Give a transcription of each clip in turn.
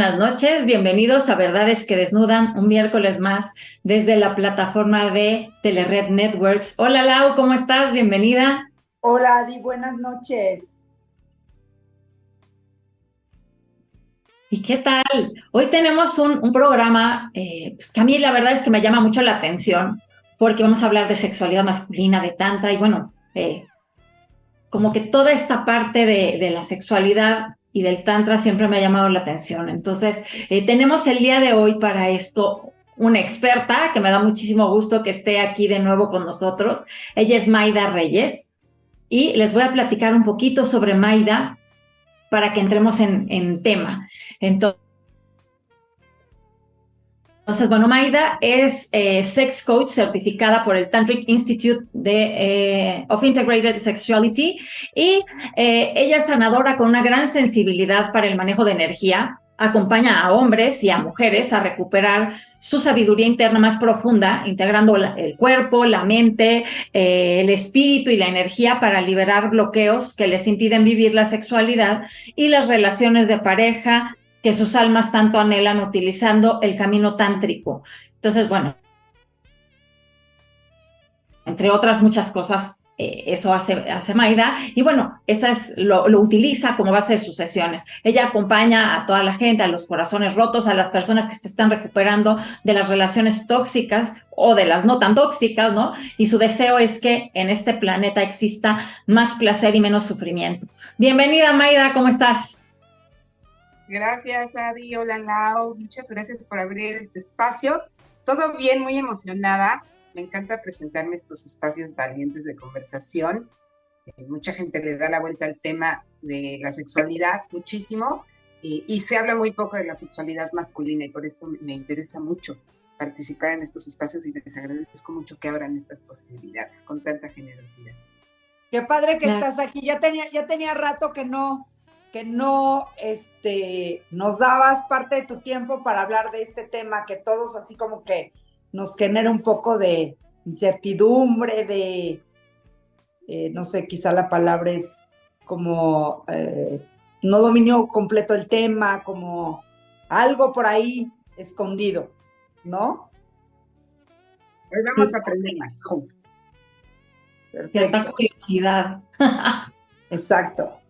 Buenas noches, bienvenidos a Verdades que Desnudan, un miércoles más desde la plataforma de Telered Networks. Hola Lau, ¿cómo estás? Bienvenida. Hola Adi, buenas noches. ¿Y qué tal? Hoy tenemos un, programa eh, pues, que a mí la verdad es que me llama mucho la atención porque vamos a hablar de sexualidad masculina, de tantra y bueno, eh, como que toda esta parte de, de la sexualidad y del Tantra siempre me ha llamado la atención. Entonces, eh, tenemos el día de hoy para esto una experta que me da muchísimo gusto que esté aquí de nuevo con nosotros. Ella es Maida Reyes y les voy a platicar un poquito sobre Maida para que entremos en, en tema. Entonces, entonces, bueno, Maida es eh, sex coach certificada por el Tantric Institute eh, of Integrated Sexuality y eh, ella es sanadora con una gran sensibilidad para el manejo de energía. Acompaña a hombres y a mujeres a recuperar su sabiduría interna más profunda, integrando el cuerpo, la mente, el espíritu y la energía para liberar bloqueos que les impiden vivir la sexualidad y las relaciones de pareja, que sus almas tanto anhelan utilizando el camino tántrico. Entonces, bueno, entre otras muchas cosas, eh, eso hace, hace Maida. Y bueno, esta es, lo, lo, utiliza como base de sus sesiones. Ella acompaña a toda la gente, a los corazones rotos, a las personas que se están recuperando de las relaciones tóxicas o de las no tan tóxicas, ¿no? Y su deseo es que en este planeta exista más placer y menos sufrimiento. Bienvenida, Maida, ¿cómo estás? Gracias, Adi. Hola, Lau. Muchas gracias por abrir este espacio. Todo bien, muy emocionada. Me encanta presentarme estos espacios valientes de conversación. Eh, mucha gente le da la vuelta al tema de la sexualidad, muchísimo, y, y se habla muy poco de la sexualidad masculina y por eso me interesa mucho participar en estos espacios y les agradezco mucho que abran estas posibilidades con tanta generosidad. Qué padre que estás aquí. Ya tenía, ya tenía rato que no, que no este, nos dabas parte de tu tiempo para hablar de este tema que todos así como que nos genera un poco de incertidumbre, de, eh, no sé, quizá la palabra es como eh, no dominio completo el tema, como algo por ahí escondido, ¿no? Hoy vamos a aprender más juntos. Cierta curiosidad. Exacto.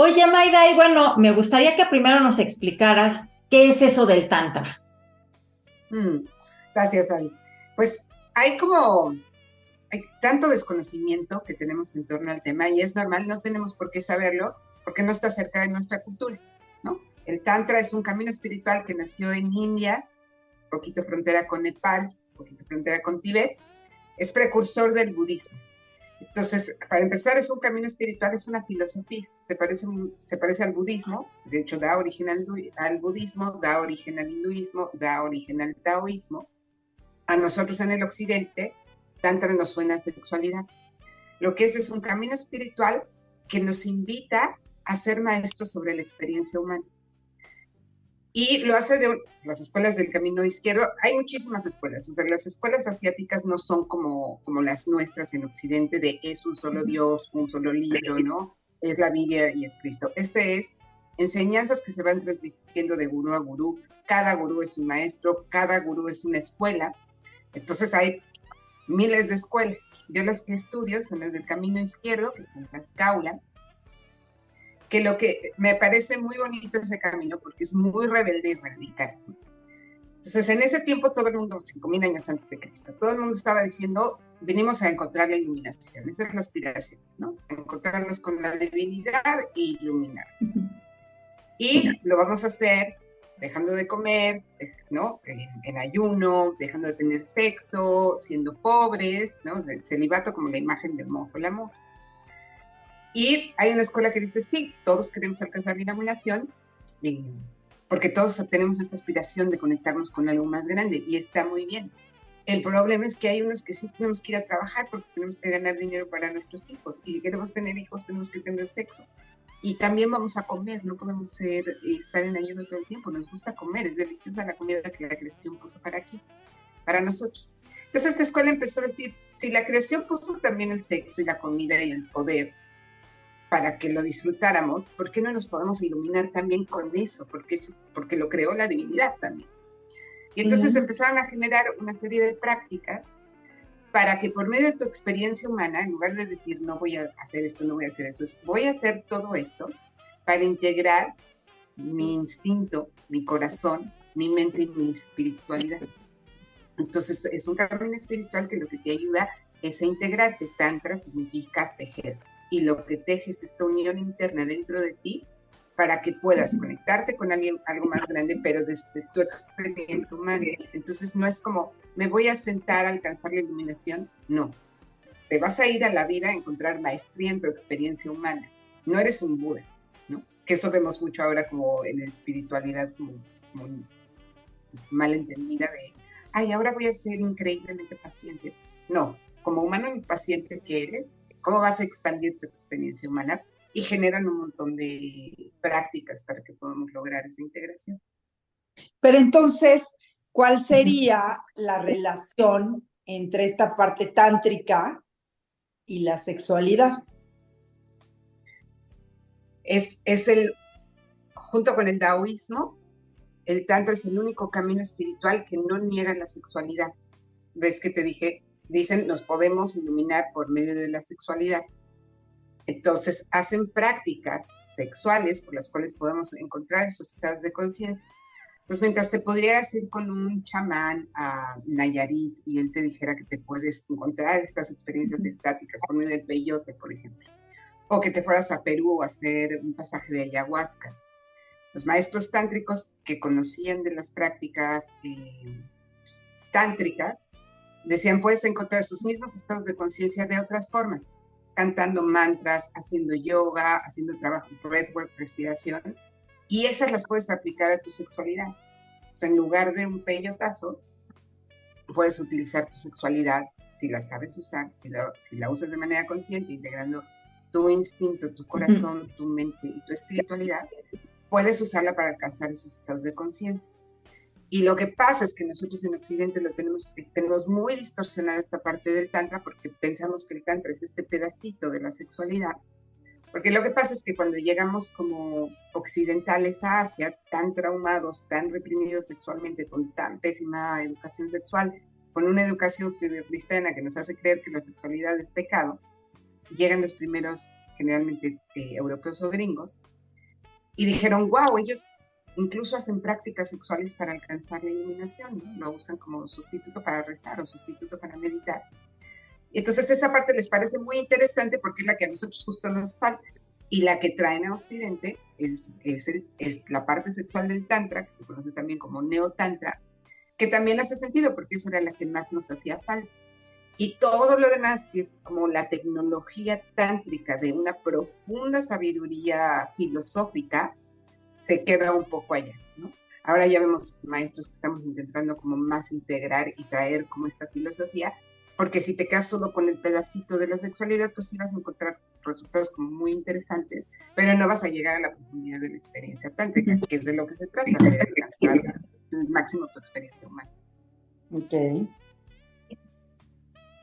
Oye, Maida, y bueno, me gustaría que primero nos explicaras qué es eso del Tantra. Mm, gracias, Ari. Pues hay como, hay tanto desconocimiento que tenemos en torno al tema y es normal, no tenemos por qué saberlo porque no está cerca de nuestra cultura, ¿no? El Tantra es un camino espiritual que nació en India, poquito frontera con Nepal, poquito frontera con Tíbet, es precursor del budismo. Entonces, para empezar, es un camino espiritual, es una filosofía, se parece, se parece al budismo, de hecho da origen al, budismo, da origen al hinduismo, da origen al taoísmo. A nosotros en el occidente, Tantra nos suena sexualidad. Lo que es es un camino espiritual que nos invita a ser maestros sobre la experiencia humana. Y lo hace de las escuelas del camino izquierdo. Hay muchísimas escuelas. O sea, las escuelas asiáticas no son como, como las nuestras en Occidente, de es un solo Dios, un solo libro, ¿no? Es la Biblia y es Cristo. Este es enseñanzas que se van transmitiendo de gurú a gurú. Cada gurú es un maestro, cada gurú es una escuela. Entonces hay miles de escuelas. Yo las que estudio son las del camino izquierdo, que son las Kaula, que lo que me parece muy bonito ese camino porque es muy rebelde y radical. Entonces, en ese tiempo todo el mundo, 5.000 años antes de Cristo, todo el mundo estaba diciendo, venimos a encontrar la iluminación, esa es la aspiración, ¿no? Encontrarnos con la divinidad e iluminarnos. Y lo vamos a hacer dejando de comer, ¿no? En, ayuno, dejando de tener sexo, siendo pobres, ¿no? El celibato como la imagen del monje, el amor. Y hay una escuela que dice, sí, todos queremos alcanzar la iluminación, porque todos tenemos esta aspiración de conectarnos con algo más grande y está muy bien. El problema es que hay unos que sí tenemos que ir a trabajar porque tenemos que ganar dinero para nuestros hijos. Y si queremos tener hijos, tenemos que tener sexo. Y también vamos a comer, no podemos ser, estar en ayuno todo el tiempo. Nos gusta comer, es deliciosa la comida que la creación puso para aquí, para nosotros. Entonces esta escuela empezó a decir, si la creación puso también el sexo y la comida y el poder para que lo disfrutáramos, ¿por qué no nos podemos iluminar también con eso? Porque, porque lo creó la divinidad también. Y entonces empezaron a generar una serie de prácticas para que por medio de tu experiencia humana, en lugar de decir no voy a hacer esto, no voy a hacer eso, voy a hacer todo esto para integrar mi instinto, mi corazón, mi mente y mi espiritualidad. Entonces es un camino espiritual que lo que te ayuda es a integrarte. Tantra significa tejer y lo que tejes es esta unión interna dentro de ti para que puedas conectarte con alguien, algo más grande, pero desde tu experiencia humana. Entonces no es como, me voy a sentar a alcanzar la iluminación, no. Te vas a ir a la vida a encontrar maestría en tu experiencia humana. No eres un Buda, ¿no? Que eso vemos mucho ahora como en la espiritualidad, como, como mal entendida de, ay, ahora voy a ser increíblemente paciente. No, como humano paciente que eres, cómo vas a expandir tu experiencia humana y generan un montón de prácticas para que podamos lograr esa integración. Pero entonces, ¿cuál sería la relación entre esta parte tántrica y la sexualidad? Es, es el, junto con el taoísmo, el tantra es el único camino espiritual que no niega la sexualidad. ¿Ves que te dije dicen nos podemos iluminar por medio de la sexualidad. Entonces hacen prácticas sexuales por las cuales podemos encontrar esos estados de conciencia. Entonces, mientras te podrías ir con un chamán a Nayarit y él te dijera que te puedes encontrar estas experiencias estáticas por medio del peyote, por ejemplo, o que te fueras a Perú a hacer un pasaje de ayahuasca. Los maestros tántricos que conocían de las prácticas eh, tántricas Decían, puedes encontrar sus mismos estados de conciencia de otras formas, cantando mantras, haciendo yoga, haciendo trabajo breathwork, respiración, y esas las puedes aplicar a tu sexualidad. O sea, en lugar de un peyotazo, puedes utilizar tu sexualidad si la sabes usar, si la, si la usas de manera consciente, integrando tu instinto, tu corazón, tu mente y tu espiritualidad, puedes usarla para alcanzar esos estados de conciencia. Y lo que pasa es que nosotros en Occidente lo tenemos, tenemos muy distorsionada esta parte del Tantra porque pensamos que el Tantra es este pedacito de la sexualidad. Porque lo que pasa es que cuando llegamos como occidentales a Asia, tan traumados, tan reprimidos sexualmente, con tan pésima educación sexual, con una educación cristiana que nos hace creer que la sexualidad es pecado, llegan los primeros, generalmente eh, europeos o gringos, y dijeron, wow, ellos Incluso hacen prácticas sexuales para alcanzar la iluminación, lo usan como sustituto para rezar o sustituto para meditar. Entonces esa parte les parece muy interesante porque es la que a nosotros justo nos falta. Y la que traen a Occidente es la parte sexual del Tantra, que se conoce también como Neotantra, que también hace sentido porque esa era la que más nos hacía falta. Y todo lo demás, que es como la tecnología tántrica de una profunda sabiduría filosófica, se queda un poco allá, ¿no? Ahora ya vemos maestros que estamos intentando como más integrar y traer como esta filosofía, porque si te quedas solo con el pedacito de la sexualidad, pues sí vas a encontrar resultados como muy interesantes, pero no vas a llegar a la profundidad de la experiencia tántrica, que es de lo que se trata, de alcanzar el máximo tu experiencia humana. Ok.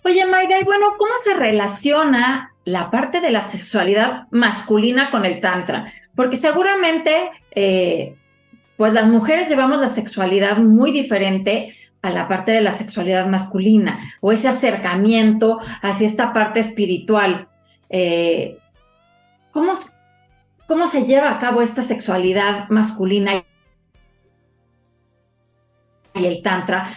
Oye, Maida, y bueno, ¿cómo se relaciona la parte de la sexualidad masculina con el tantra? Porque seguramente, eh, pues las mujeres llevamos la sexualidad muy diferente a la parte de la sexualidad masculina o ese acercamiento hacia esta parte espiritual. Eh, ¿cómo, ¿Cómo se lleva a cabo esta sexualidad masculina y el tantra?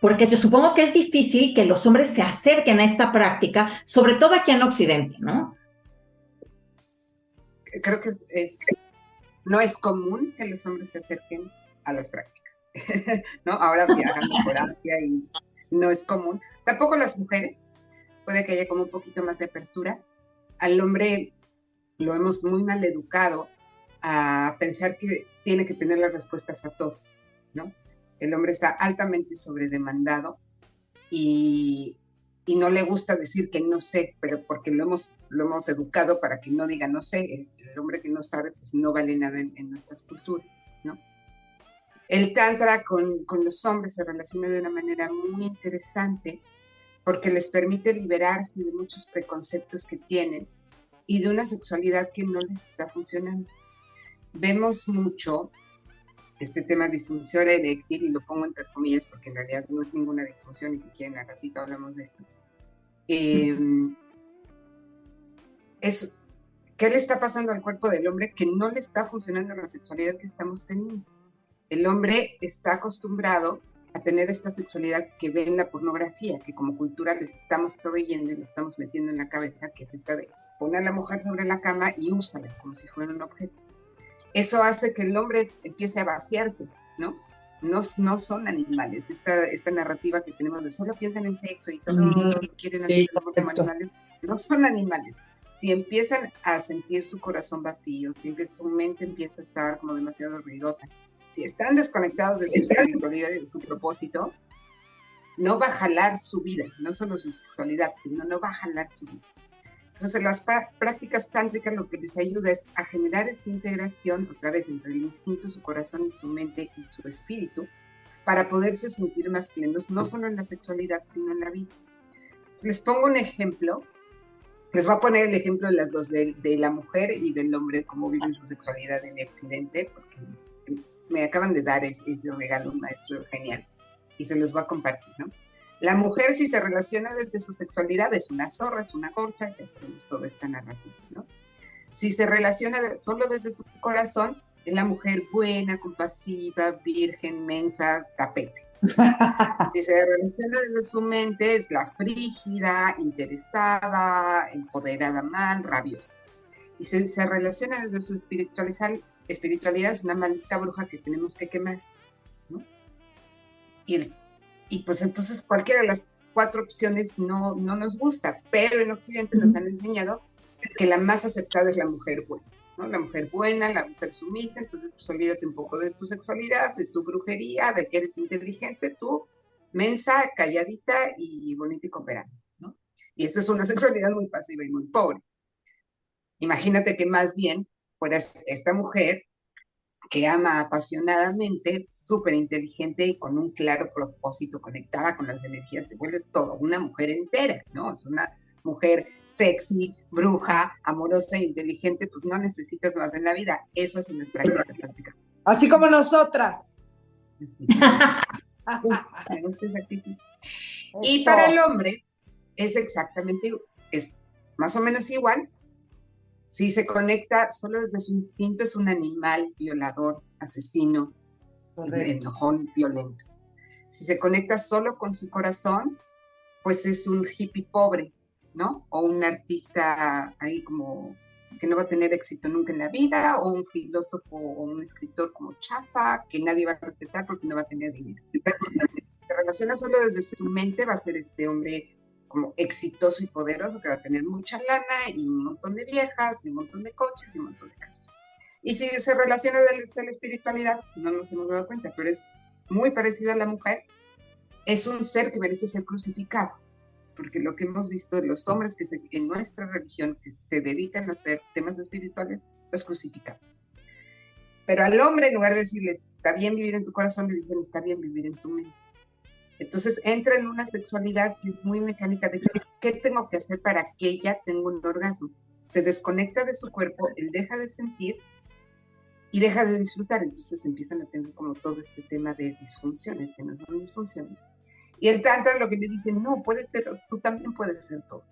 Porque yo supongo que es difícil que los hombres se acerquen a esta práctica, sobre todo aquí en Occidente, ¿no? Creo que es, no es común que los hombres se acerquen a las prácticas, ¿no? Ahora viajando por Asia y no es común. Tampoco las mujeres, puede que haya como un poquito más de apertura. Al hombre lo hemos muy mal educado a pensar que tiene que tener las respuestas a todo, ¿no? El hombre está altamente sobredemandado y, y no le gusta decir que no sé, pero porque lo hemos, educado para que no diga no sé, el, hombre que no sabe pues no vale nada en, nuestras culturas, ¿no? El tantra con, los hombres se relaciona de una manera muy interesante porque les permite liberarse de muchos preconceptos que tienen y de una sexualidad que no les está funcionando. Vemos mucho este tema disfunción eréctil, y lo pongo entre comillas porque en realidad no es ninguna disfunción, ni siquiera en la ratita hablamos de esto. Em, es, ¿Qué le está pasando al cuerpo del hombre que no le está funcionando la sexualidad que estamos teniendo? El hombre está acostumbrado a tener esta sexualidad que ve en la pornografía, que como cultura les estamos proveyendo y le estamos metiendo en la cabeza, que es esta de poner a la mujer sobre la cama y úsala como si fuera un objeto. Eso hace que el hombre empiece a vaciarse, ¿no? No, no son animales. Esta, esta narrativa que tenemos de solo piensan en sexo y solo quieren hacer como animales, no son animales. Si empiezan a sentir su corazón vacío, si su mente empieza a estar como demasiado ruidosa, si están desconectados de su espiritualidad y de su propósito, no va a jalar su vida, no solo su sexualidad, sino no va a jalar su vida. Entonces, las prácticas tántricas lo que les ayuda es a generar esta integración otra vez entre el instinto, su corazón y su mente y su espíritu para poderse sentir más plenos, no solo en la sexualidad, sino en la vida. les pongo un ejemplo. Les voy a poner el ejemplo de las dos, de, la mujer y del hombre, cómo viven su sexualidad en el accidente, porque me acaban de dar ese, ese regalo un maestro genial y se los voy a compartir, ¿no? La mujer, si se relaciona desde su sexualidad, es una zorra, es una concha, ya sabemos toda esta narrativa, ¿no? Si se relaciona solo desde su corazón, es la mujer buena, compasiva, virgen, mensa, tapete. si se relaciona desde su mente, es la frígida, interesada, empoderada, mal, rabiosa. Y si se relaciona desde su espiritualidad, espiritualidad es una maldita bruja que tenemos que quemar. ¿no? Y y pues entonces cualquiera de las cuatro opciones no, no nos gusta, pero en Occidente nos han enseñado que la más aceptada es la mujer buena, ¿no? La mujer buena, la mujer sumisa, entonces pues olvídate un poco de tu sexualidad, de tu brujería, de que eres inteligente, tú, mensa, calladita y bonita y cooperante, ¿no? Y esta es una sexualidad muy pasiva y muy pobre. Imagínate que más bien fueras esta mujer que ama apasionadamente, súper inteligente y con un claro propósito, conectada con las energías, te vuelves todo, una mujer entera, ¿no? Es una mujer sexy, bruja, amorosa e inteligente, pues no necesitas más en la vida. Eso es en las prácticas Así como nosotras. y para el hombre es exactamente, es más o menos igual, si se conecta solo desde su instinto, es un animal violador, asesino, enojón, violento. Si se conecta solo con su corazón, pues es un hippie pobre, ¿no? O un artista ahí como que no va a tener éxito nunca en la vida, o un filósofo o un escritor como chafa, que nadie va a respetar porque no va a tener dinero. Si se relaciona solo desde su mente, va a ser este hombre como exitoso y poderoso, que va a tener mucha lana y un montón de viejas y un montón de coches y un montón de casas. Y si se relaciona desde la espiritualidad, no nos hemos dado cuenta, pero es muy parecido a la mujer, es un ser que merece ser crucificado, porque lo que hemos visto, los hombres que en nuestra religión que se dedican a hacer temas espirituales, los crucificamos. Pero al hombre, en lugar de decirles, está bien vivir en tu corazón, le dicen, está bien vivir en tu mente. Entonces entra en una sexualidad que es muy mecánica de qué tengo que hacer para que ella tenga un orgasmo. Se desconecta de su cuerpo, él deja de sentir y deja de disfrutar. Entonces empiezan a tener como todo este tema de disfunciones, que no son disfunciones. Y el tantra lo que te dice, no, puede ser, tú también puedes ser todo.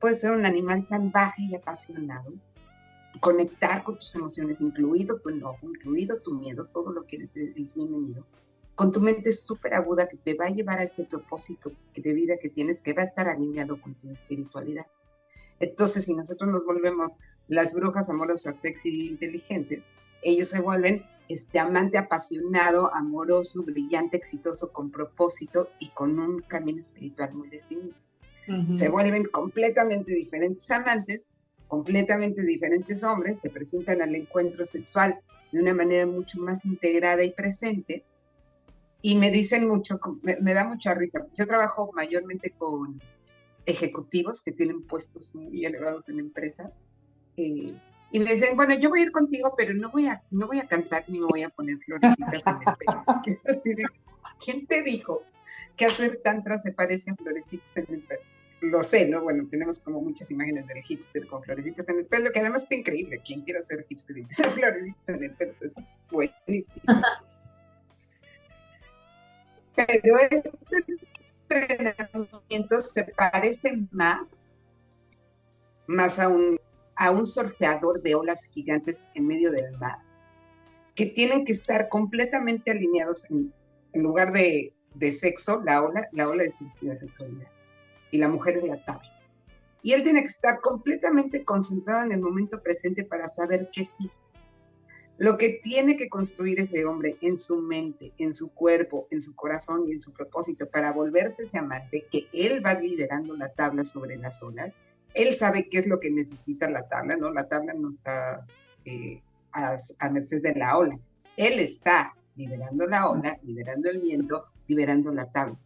Puedes ser un animal salvaje y apasionado, conectar con tus emociones, incluido tu enojo, incluido tu miedo, todo lo que eres es bienvenido con tu mente súper aguda que te va a llevar a ese propósito de vida que tienes, que va a estar alineado con tu espiritualidad. Entonces, si nosotros nos volvemos las brujas amorosas, sexy e inteligentes, ellos se vuelven este amante apasionado, amoroso, brillante, exitoso, con propósito y con un camino espiritual muy definido. Se vuelven completamente diferentes amantes, completamente diferentes hombres, se presentan al encuentro sexual de una manera mucho más integrada y presente, y me dicen mucho, me, da mucha risa. Yo trabajo mayormente con ejecutivos que tienen puestos muy elevados en empresas. Eh, y me dicen, bueno, yo voy a ir contigo, pero no voy a, no voy a cantar ni me voy a poner florecitas en el pelo. ¿Quién te dijo que hacer tantra se parece a florecitas en el pelo? lo sé, ¿no? Bueno, tenemos como muchas imágenes del hipster con florecitas en el pelo, que además está increíble. Quien quiera ser hipster y tener florecitas en el pelo es buenísimo. Pero este entrenamiento se parece más, más a un, a un surfeador de olas gigantes en medio del mar, que tienen que estar completamente alineados en, lugar de, de, sexo, la ola, la ola es la sexualidad y la mujer es la tabla. Y él tiene que estar completamente concentrado en el momento presente para saber qué sí. Lo que tiene que construir ese hombre en su mente, en su cuerpo, en su corazón y en su propósito para volverse ese amante, que él va liderando la tabla sobre las olas, él sabe qué es lo que necesita la tabla, ¿no? La tabla no está eh, a, a merced de la ola. Él está liderando la ola, liderando el viento, liberando la tabla.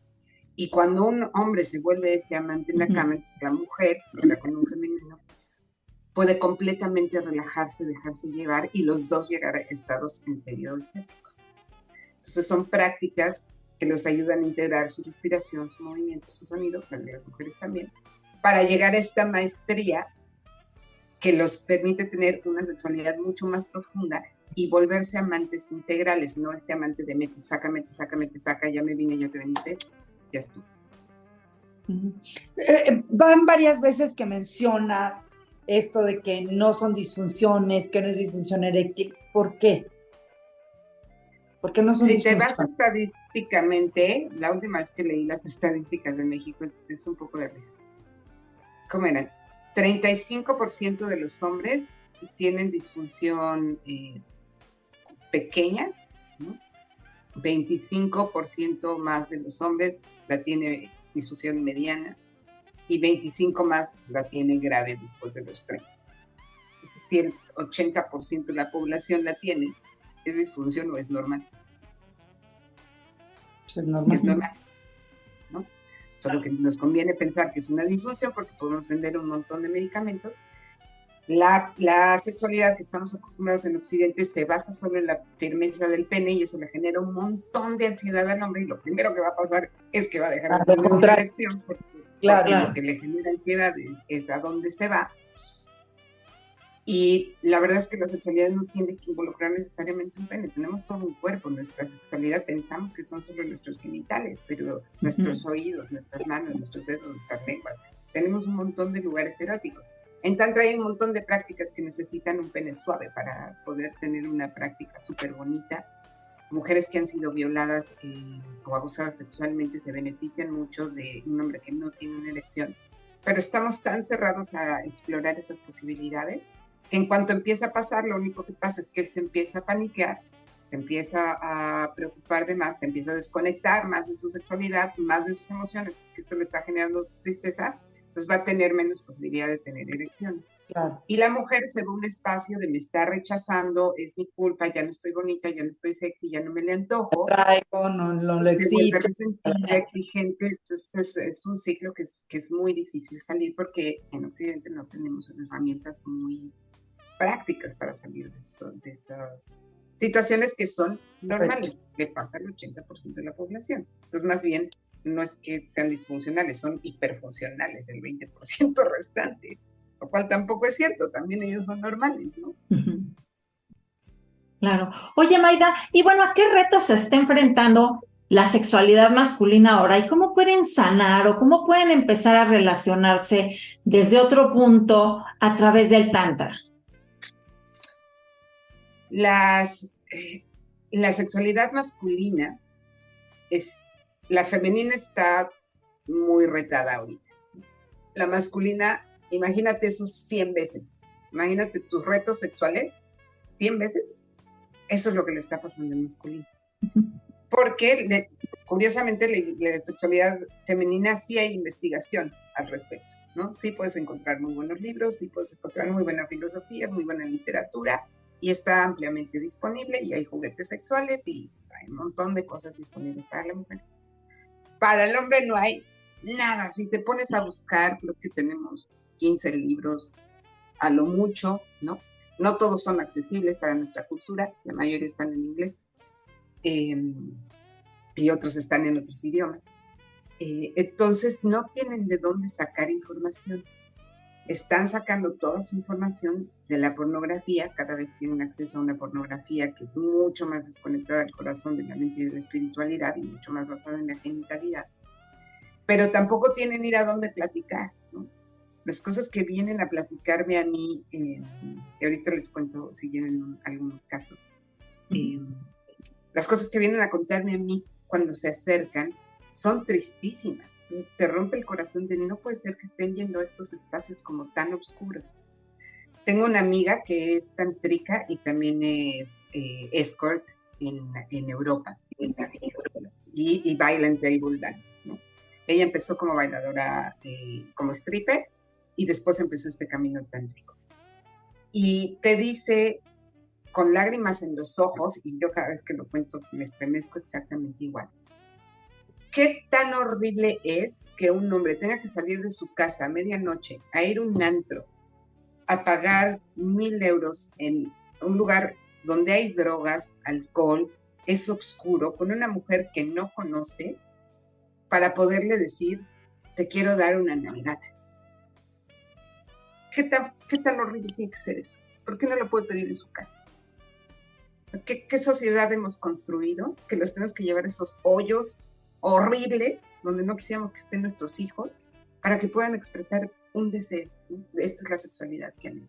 Y cuando un hombre se vuelve ese amante en la cama, entonces la mujer, si está con un femenino, puede completamente relajarse, dejarse llevar y los dos llegar a estados en serio estéticos. Entonces son prácticas que los ayudan a integrar su respiración, su movimiento, su sonido, de las mujeres también, para llegar a esta maestría que los permite tener una sexualidad mucho más profunda y volverse amantes integrales, no este amante de mete, saca, mete, saca, mete, saca, ya me vine, ya te veniste, ya estuvo. Eh, van varias veces que mencionas esto de que no son disfunciones, que no es disfunción eréctil. ¿Por qué? ¿Por qué no son Si te vas estadísticamente, la última vez que leí las estadísticas de México es, un poco de risa. ¿Cómo eran? 35% de los hombres tienen disfunción eh, pequeña, ¿no? 25% más de los hombres la tiene disfunción mediana y 25 más la tiene grave después de los 30. Si el 80% de la población la tiene, ¿es disfunción o es normal? Es normal. Es normal. ¿no? Solo que nos conviene pensar que es una disfunción porque podemos vender un montón de medicamentos la, sexualidad que estamos acostumbrados en Occidente se basa solo en la firmeza del pene y eso le genera un montón de ansiedad al hombre y lo primero que va a pasar es que va a dejar erección porque, claro, lo que le genera ansiedad es, a dónde se va. Y la verdad es que la sexualidad no tiene que involucrar necesariamente un pene, tenemos todo un cuerpo, nuestra sexualidad pensamos que son solo nuestros genitales, pero nuestros oídos, nuestras manos, nuestros dedos, nuestras lenguas, tenemos un montón de lugares eróticos. En Tantra hay un montón de prácticas que necesitan un pene suave para poder tener una práctica súper bonita. Mujeres que han sido violadas eh, o abusadas sexualmente se benefician mucho de un hombre que no tiene una elección, pero estamos tan cerrados a explorar esas posibilidades que en cuanto empieza a pasar, lo único que pasa es que él se empieza a paniquear, se empieza a preocupar de más, se empieza a desconectar más de su sexualidad, más de sus emociones, porque esto le está generando tristeza entonces va a tener menos posibilidad de tener erecciones. Y la mujer se ve un espacio de me está rechazando, es mi culpa, ya no estoy bonita, ya no estoy sexy, ya no me le antojo. Traigo, no, no lo exige. exigente, entonces es, un ciclo que es, que es muy difícil salir porque en Occidente no tenemos herramientas muy prácticas para salir de, de esas situaciones que son normales, le pasa al 80% de la población. Entonces, más bien, no es que sean disfuncionales, son hiperfuncionales, el 20% restante, lo cual tampoco es cierto, también ellos son normales, ¿no? Claro. Oye, Maida, y bueno, ¿a qué retos se está enfrentando la sexualidad masculina ahora y cómo pueden sanar o cómo pueden empezar a relacionarse desde otro punto a través del Tantra? Las, eh, la sexualidad masculina es la femenina está muy retada ahorita. La masculina, imagínate esos 100 veces. Imagínate tus retos sexuales 100 veces. Eso es lo que le está pasando al masculino. Porque, curiosamente, la, la, sexualidad femenina sí hay investigación al respecto, ¿no? Sí puedes encontrar muy buenos libros, sí puedes encontrar muy buena filosofía, muy buena literatura, y está ampliamente disponible, y hay juguetes sexuales, y hay un montón de cosas disponibles para la mujer. Para el hombre no hay nada. Si te pones a buscar, creo que tenemos 15 libros a lo mucho, ¿no? No todos son accesibles para nuestra cultura, la mayoría están en inglés em, y otros están en otros idiomas. eh, entonces no tienen de dónde sacar información. Están sacando toda su información de la pornografía, cada vez tienen acceso a una pornografía que es mucho más desconectada del corazón, de la mente y de la espiritualidad y mucho más basada en la genitalidad. Pero tampoco tienen ir a dónde platicar. Las cosas que vienen a platicarme a mí, eh, y ahorita les cuento si quieren algún caso, eh, las cosas que vienen a contarme a mí cuando se acercan son tristísimas. Te rompe el corazón de no puede ser que estén yendo a estos espacios como tan oscuros. Tengo una amiga que es tantrica y también es eh, escort en, en Europa y, y, baila en table dances, ¿no? Ella empezó como bailadora, eh, como stripper y después empezó este camino tántrico. Y te dice con lágrimas en los ojos, y yo cada vez que lo cuento me estremezco exactamente igual ¿Qué tan horrible es que un hombre tenga que salir de su casa a medianoche a ir a un antro, a pagar mil euros en un lugar donde hay drogas, alcohol, es oscuro, con una mujer que no conoce, para poderle decir, te quiero dar una nalgada? ¿Qué tan, ¿Qué tan horrible tiene que ser eso? ¿Por qué no lo puede pedir en su casa? ¿Qué, ¿Qué, sociedad hemos construido? Que los tenemos que llevar esos hoyos horribles, donde no quisiéramos que estén nuestros hijos, para que puedan expresar un deseo. Esta es la sexualidad que han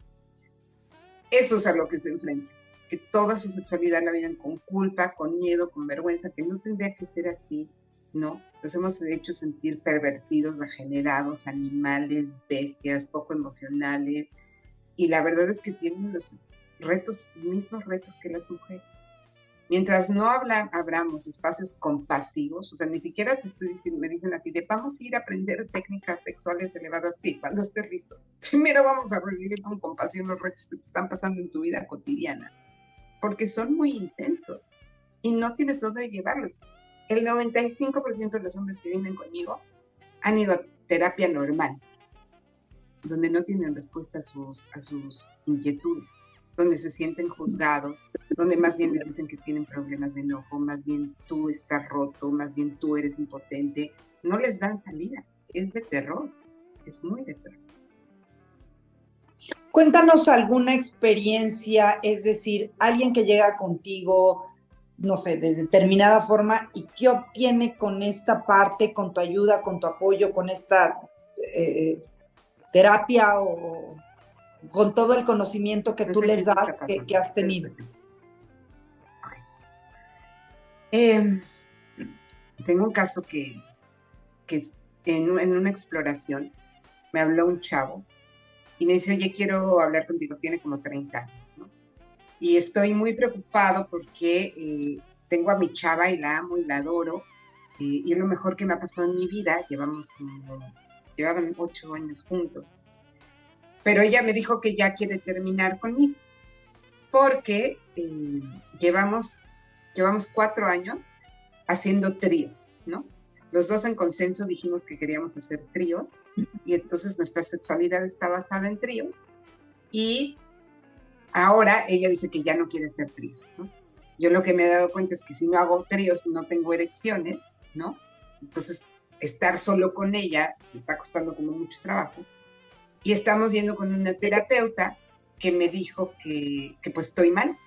Eso es a lo que se enfrenta, que toda su sexualidad la viven con culpa, con miedo, con vergüenza, que no tendría que ser así, ¿no? Los hemos hecho sentir pervertidos, degenerados, animales, bestias, poco emocionales, y la verdad es que tienen los retos, mismos retos que las mujeres. Mientras no habla, abramos espacios compasivos, o sea, ni siquiera te estoy diciendo, me dicen así, de vamos a ir a aprender técnicas sexuales elevadas, sí, cuando estés listo. Primero vamos a recibir con compasión los retos que te están pasando en tu vida cotidiana, porque son muy intensos y no tienes dónde llevarlos. El 95% de los hombres que vienen conmigo han ido a terapia normal, donde no tienen respuesta a sus, a sus inquietudes donde se sienten juzgados, donde más bien les dicen que tienen problemas de enojo, más bien tú estás roto, más bien tú eres impotente, no les dan salida. Es de terror, es muy de terror. Cuéntanos alguna experiencia, es decir, alguien que llega contigo, no sé, de determinada forma y qué obtiene con esta parte, con tu ayuda, con tu apoyo, con esta eh, terapia o con todo el conocimiento que tú les das, que, has tenido. Em, tengo un caso que, que en, en, una exploración me habló un chavo y me dice, oye, quiero hablar contigo, tiene como 30 años, ¿no? Y estoy muy preocupado porque eh, tengo a mi chava y la amo y la adoro eh, y es lo mejor que me ha pasado en mi vida, llevamos como, llevaban ocho años juntos pero ella me dijo que ya quiere terminar conmigo, porque eh, llevamos, llevamos cuatro años haciendo tríos, ¿no? Los dos en consenso dijimos que queríamos hacer tríos y entonces nuestra sexualidad está basada en tríos y ahora ella dice que ya no quiere hacer tríos. Yo lo que me he dado cuenta es que si no hago tríos no tengo erecciones, ¿no? Entonces estar solo con ella está costando como mucho trabajo y estamos yendo con una terapeuta que me dijo que, que pues estoy mal,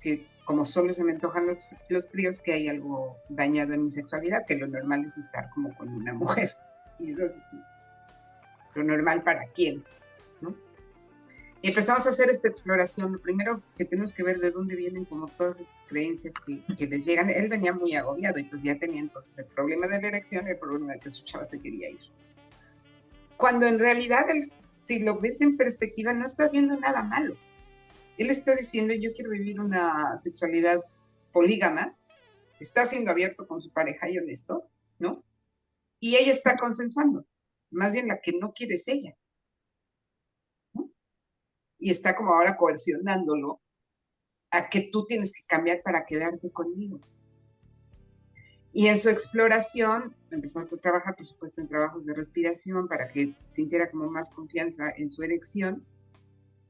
que como solo se me antojan los, los, tríos, que hay algo dañado en mi sexualidad, que lo normal es estar como con una mujer. Y eso lo normal para quién, ¿no? Y empezamos a hacer esta exploración. Lo primero que tenemos que ver de dónde vienen como todas estas creencias que, que les llegan. Él venía muy agobiado y pues ya tenía entonces el problema de la erección y el problema de que su chava se quería ir cuando en realidad, si lo ves en perspectiva, no está haciendo nada malo. Él está diciendo, yo quiero vivir una sexualidad polígama, está siendo abierto con su pareja y honesto, ¿no? Y ella está consensuando. Más bien la que no quiere es ella. Y está como ahora coercionándolo a que tú tienes que cambiar para quedarte conmigo. Y en su exploración empezamos a trabajar, por supuesto, en trabajos de respiración para que sintiera como más confianza en su erección,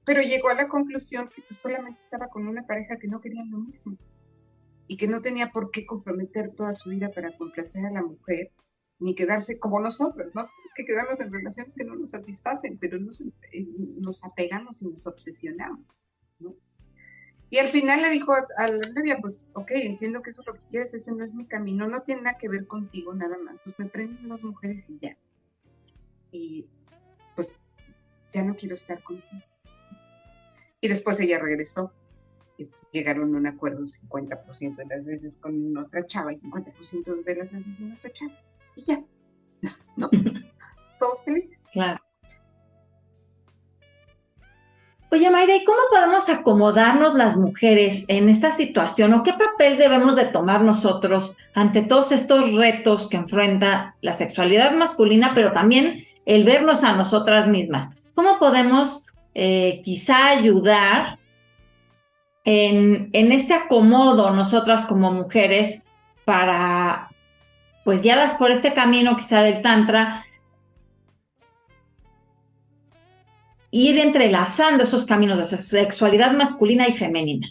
pero llegó a la conclusión que pues, solamente estaba con una pareja que no quería lo mismo y que no tenía por qué comprometer toda su vida para complacer a la mujer ni quedarse como nosotros, ¿no? Tenemos que quedarnos en relaciones que no nos satisfacen, pero nos, eh, apegamos y nos obsesionamos. Y al final le dijo a, la novia, pues, ok, entiendo que eso es lo que quieres, ese no es mi camino, no tiene nada que ver contigo nada más, pues me prenden las mujeres y ya. Y pues ya no quiero estar contigo. Y después ella regresó. llegaron a un acuerdo 50% de las veces con otra chava y 50% de las veces con otra chava y ya. ¿No? Todos felices. Claro. Oye, Mayra, ¿y cómo podemos acomodarnos las mujeres en esta situación o qué papel debemos de tomar nosotros ante todos estos retos que enfrenta la sexualidad masculina, pero también el vernos a nosotras mismas? ¿Cómo podemos eh, quizá ayudar en, en este acomodo nosotras como mujeres para pues guiadas por este camino quizá del Tantra, ir entrelazando esos caminos de sexualidad masculina y femenina.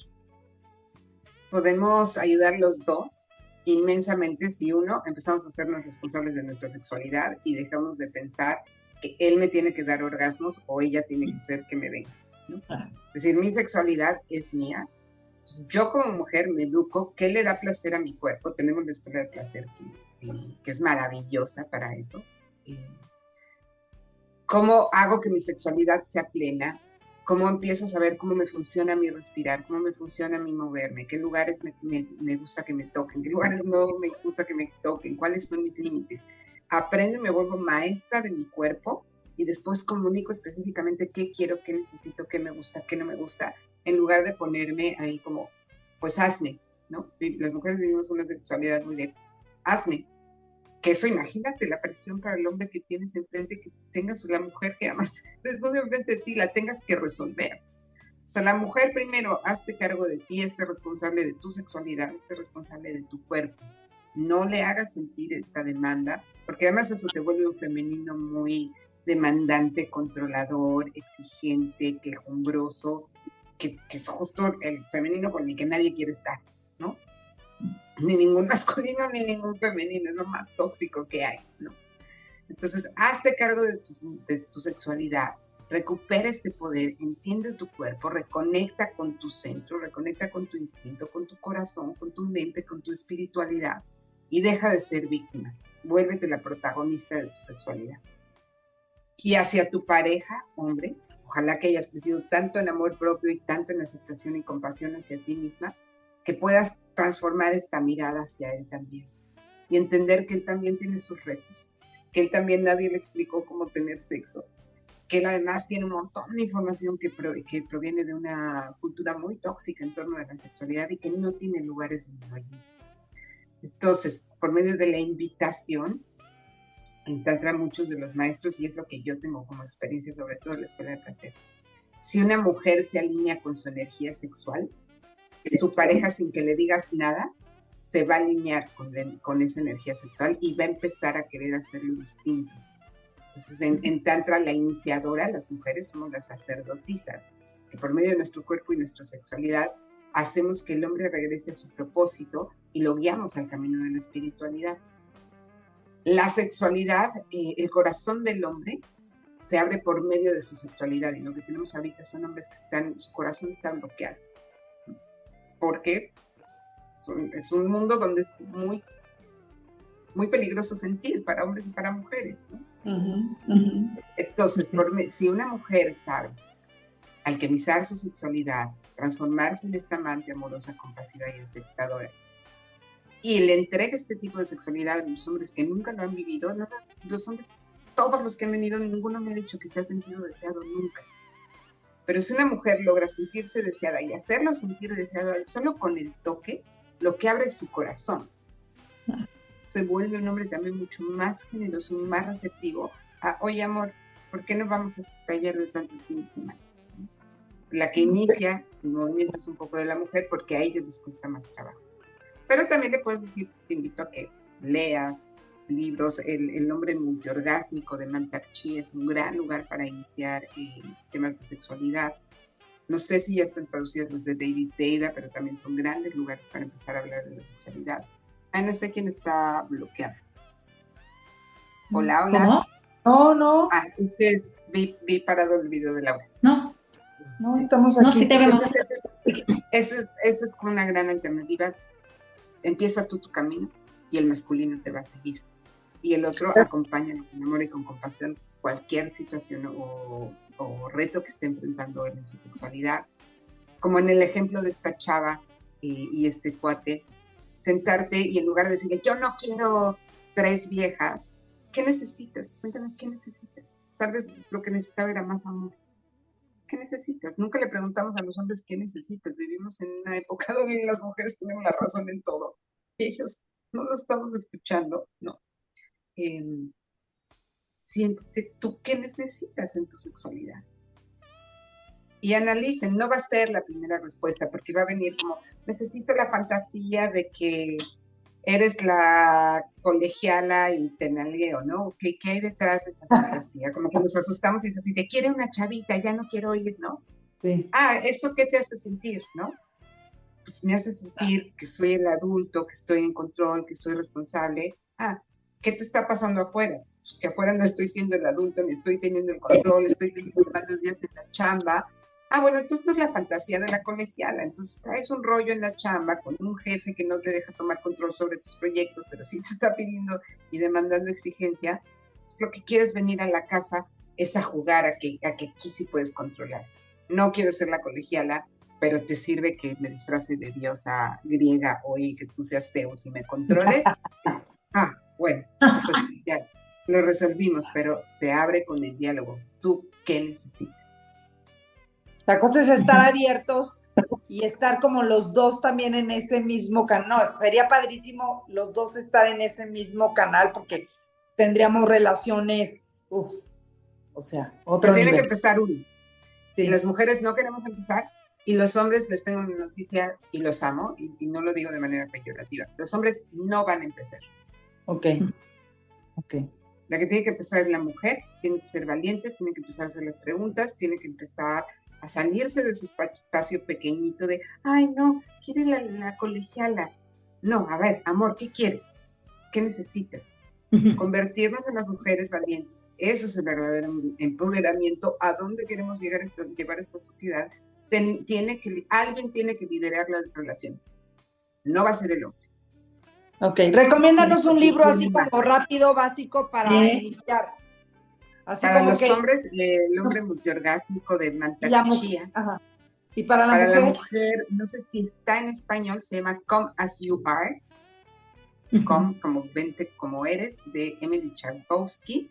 Podemos ayudar los dos inmensamente si uno empezamos a hacernos responsables de nuestra sexualidad y dejamos de pensar que él me tiene que dar orgasmos o ella tiene que ser que me venga. Es decir, mi sexualidad es mía. Yo como mujer me educo qué le da placer a mi cuerpo. Tenemos la escuela de placer que que es maravillosa para eso. ¿Cómo hago que mi sexualidad sea plena? ¿Cómo empiezo a saber cómo me funciona mi respirar? ¿Cómo me funciona mi moverme? ¿Qué lugares me, me, gusta que me toquen? ¿Qué lugares no me gusta que me toquen? ¿Cuáles son mis límites? Aprendo y me vuelvo maestra de mi cuerpo y después comunico específicamente qué quiero, qué necesito, qué me gusta, qué no me gusta, en lugar de ponerme ahí como, pues hazme, ¿no? Las mujeres vivimos una sexualidad muy de hazme. Que eso, imagínate la presión para el hombre que tienes enfrente, que tengas la mujer que amas desnuda enfrente de ti, la tengas que resolver. O sea, la mujer primero, hazte cargo de ti, esté responsable de tu sexualidad, esté responsable de tu cuerpo. No le hagas sentir esta demanda, porque además eso te vuelve un femenino muy demandante, controlador, exigente, quejumbroso, que, que es justo el femenino con el que nadie quiere estar. Ni ningún masculino ni ningún femenino, es lo más tóxico que hay, ¿no? Entonces, hazte cargo de tu, sexualidad, recupera este poder, entiende tu cuerpo, reconecta con tu centro, reconecta con tu instinto, con tu corazón, con tu mente, con tu espiritualidad y deja de ser víctima. Vuélvete la protagonista de tu sexualidad. Y hacia tu pareja, hombre, ojalá que hayas crecido tanto en amor propio y tanto en aceptación y compasión hacia ti misma, que puedas transformar esta mirada hacia él también y entender que él también tiene sus retos, que él también nadie le explicó cómo tener sexo, que él además tiene un montón de información que, que proviene de una cultura muy tóxica en torno a la sexualidad y que no tiene lugares donde no Entonces, por medio de la invitación, encuentran muchos de los maestros, y es lo que yo tengo como experiencia, sobre todo en la escuela de placer. Si una mujer se alinea con su energía sexual, su pareja sin que le digas nada se va a alinear con, esa energía sexual y va a empezar a querer hacerlo distinto. Entonces, en, Tantra, la iniciadora, las mujeres somos las sacerdotisas, que por medio de nuestro cuerpo y nuestra sexualidad hacemos que el hombre regrese a su propósito y lo guiamos al camino de la espiritualidad. La sexualidad, eh, el corazón del hombre se abre por medio de su sexualidad y lo que tenemos ahorita son hombres que están, su corazón está bloqueado porque es un, mundo donde es muy, muy peligroso sentir para hombres y para mujeres. Entonces, si una mujer sabe alquimizar su sexualidad, transformarse en esta amante amorosa, compasiva y aceptadora, y le entrega este tipo de sexualidad a los hombres que nunca lo han vivido, los hombres, todos los que han venido, ninguno me ha dicho que se ha sentido deseado nunca. Pero si una mujer logra sentirse deseada y hacerlo sentir deseado solo con el toque, lo que abre su corazón, se vuelve un hombre también mucho más generoso, más receptivo a, oye amor, ¿por qué no vamos a este taller de tanto fin de semana? La que inicia el movimiento es un poco de la mujer porque a ellos les cuesta más trabajo. Pero también le puedes decir, te invito a que leas, libros. El, el nombre multiorgásmico de Mantarchi es un gran lugar para iniciar eh, temas de sexualidad. No sé si ya están traducidos los de David Deida, pero también son grandes lugares para empezar a hablar de la sexualidad. Ah, no sé quién está bloqueada. Hola, hola. ¿Cómo? No, no. Ah, es que vi, vi parado el video de Laura. No. No, estamos aquí. No, sí te vemos. Esa es como una gran alternativa. Empieza tú tu camino y el masculino te va a seguir. Y el otro acompaña con amor y con compasión cualquier situación o, reto que esté enfrentando en su sexualidad. Como en el ejemplo de esta chava y, y este cuate, sentarte y en lugar de decirle, yo no quiero tres viejas, ¿qué necesitas? Cuéntame, ¿qué necesitas? Tal vez lo que necesitaba era más amor. ¿Qué necesitas? Nunca le preguntamos a los hombres qué necesitas. Vivimos en una época donde las mujeres tenemos la razón en todo. Ellos no lo estamos escuchando, no. Eh, siéntete tú qué necesitas en tu sexualidad. Y analicen, no va a ser la primera respuesta, porque va a venir como, necesito la fantasía de que eres la colegiala y te nalgueo, ¿no? ¿Qué, ¿Qué hay detrás de esa fantasía? Como que nos asustamos y es así, te quiere una chavita, ya no quiero ir, ¿no? Sí. Ah, ¿eso qué te hace sentir, no? Pues me hace sentir que soy el adulto, que estoy en control, que soy responsable. Ah, ¿qué te está pasando afuera? Pues que afuera no estoy siendo el adulto, ni estoy teniendo el control, estoy teniendo varios días en la chamba, Ah, bueno, entonces esto es la fantasía de la colegiala. Entonces traes un rollo en la chamba con un jefe que no te deja tomar control sobre tus proyectos, pero sí te está pidiendo y demandando exigencia. Es lo que quieres venir a la casa es a jugar a que, a que aquí sí puedes controlar. No quiero ser la colegiala, pero te sirve que me disfrace de diosa griega hoy, que tú seas Zeus y me controles. Ah, bueno, pues ya lo resolvimos, pero se abre con el diálogo. ¿Tú qué necesitas? La cosa es estar abiertos y estar como los dos también en ese mismo canal. No, sería padrísimo los dos estar en ese mismo canal porque tendríamos relaciones, uff, o sea, otro Pero tiene que empezar uno. Sí. Las mujeres no queremos empezar y los hombres, les tengo una noticia y los amo y, y no lo digo de manera peyorativa, los hombres no van a empezar. Ok, ok. La que tiene que empezar es la mujer, tiene que ser valiente, tiene que empezar a hacer las preguntas, tiene que empezar a salirse de su espacio pequeñito de, ay, no, quiere la, colegiala. No, a ver, amor, ¿qué quieres? ¿Qué necesitas? Convertirnos en las mujeres valientes. Eso es el verdadero empoderamiento. ¿A dónde queremos llegar esta, llevar esta sociedad? tiene que, alguien tiene que liderar la relación. No va a ser el hombre. Ok, recomiéndanos un libro así como rápido, básico para iniciar. para los hombres, el hombre multiorgásmico de Mantakishia. Y para la para mujer. la mujer, no sé si está en español, se llama Come As You Are. Come, como vente como eres, de Emily Tchaikovsky.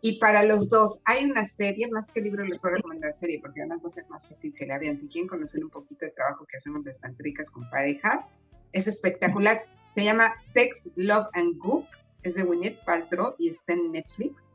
Y para los dos, hay una serie, más que libro les voy a recomendar serie, porque además va a ser más fácil que la vean. Si quieren conocer un poquito de trabajo que hacemos de estantricas con parejas, es espectacular. Se llama Sex, Love and Goop, es de Gwyneth Paltrow y está en Netflix.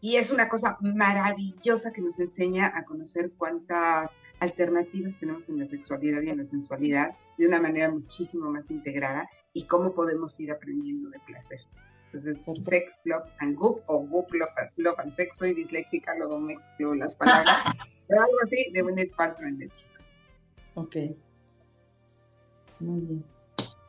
Y es una cosa maravillosa que nos enseña a conocer cuántas alternativas tenemos en la sexualidad y en la sensualidad de una manera muchísimo más integrada y cómo podemos ir aprendiendo de placer. Entonces, Sex, Love and Goop o Goop, Love, and Sex, soy disléxica, luego me escribo las palabras, pero algo así de Gwyneth Paltrow en Netflix. Ok. Muy bien.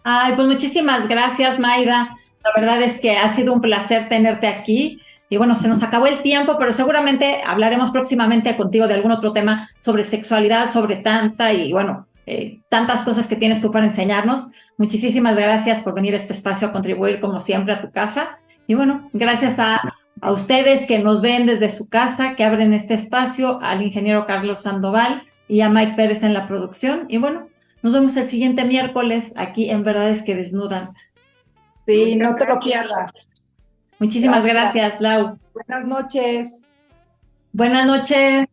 Ay, pues muchísimas gracias, Maida. La verdad es que ha sido un placer tenerte aquí. Y bueno, se nos acabó el tiempo, pero seguramente hablaremos próximamente contigo de algún otro tema sobre sexualidad, sobre tanta y bueno, eh, tantas cosas que tienes tú para enseñarnos. Muchísimas gracias por venir a este espacio a contribuir como siempre a tu casa. Y bueno, gracias a, a ustedes que nos ven desde su casa, que abren este espacio, al ingeniero Carlos Sandoval y a Mike Pérez en la producción. Y bueno, nos vemos el siguiente miércoles aquí en Verdades que Desnudan. Sí, no te lo pierdas. Muchísimas gracias. Lau. Buenas noches. Buenas noches.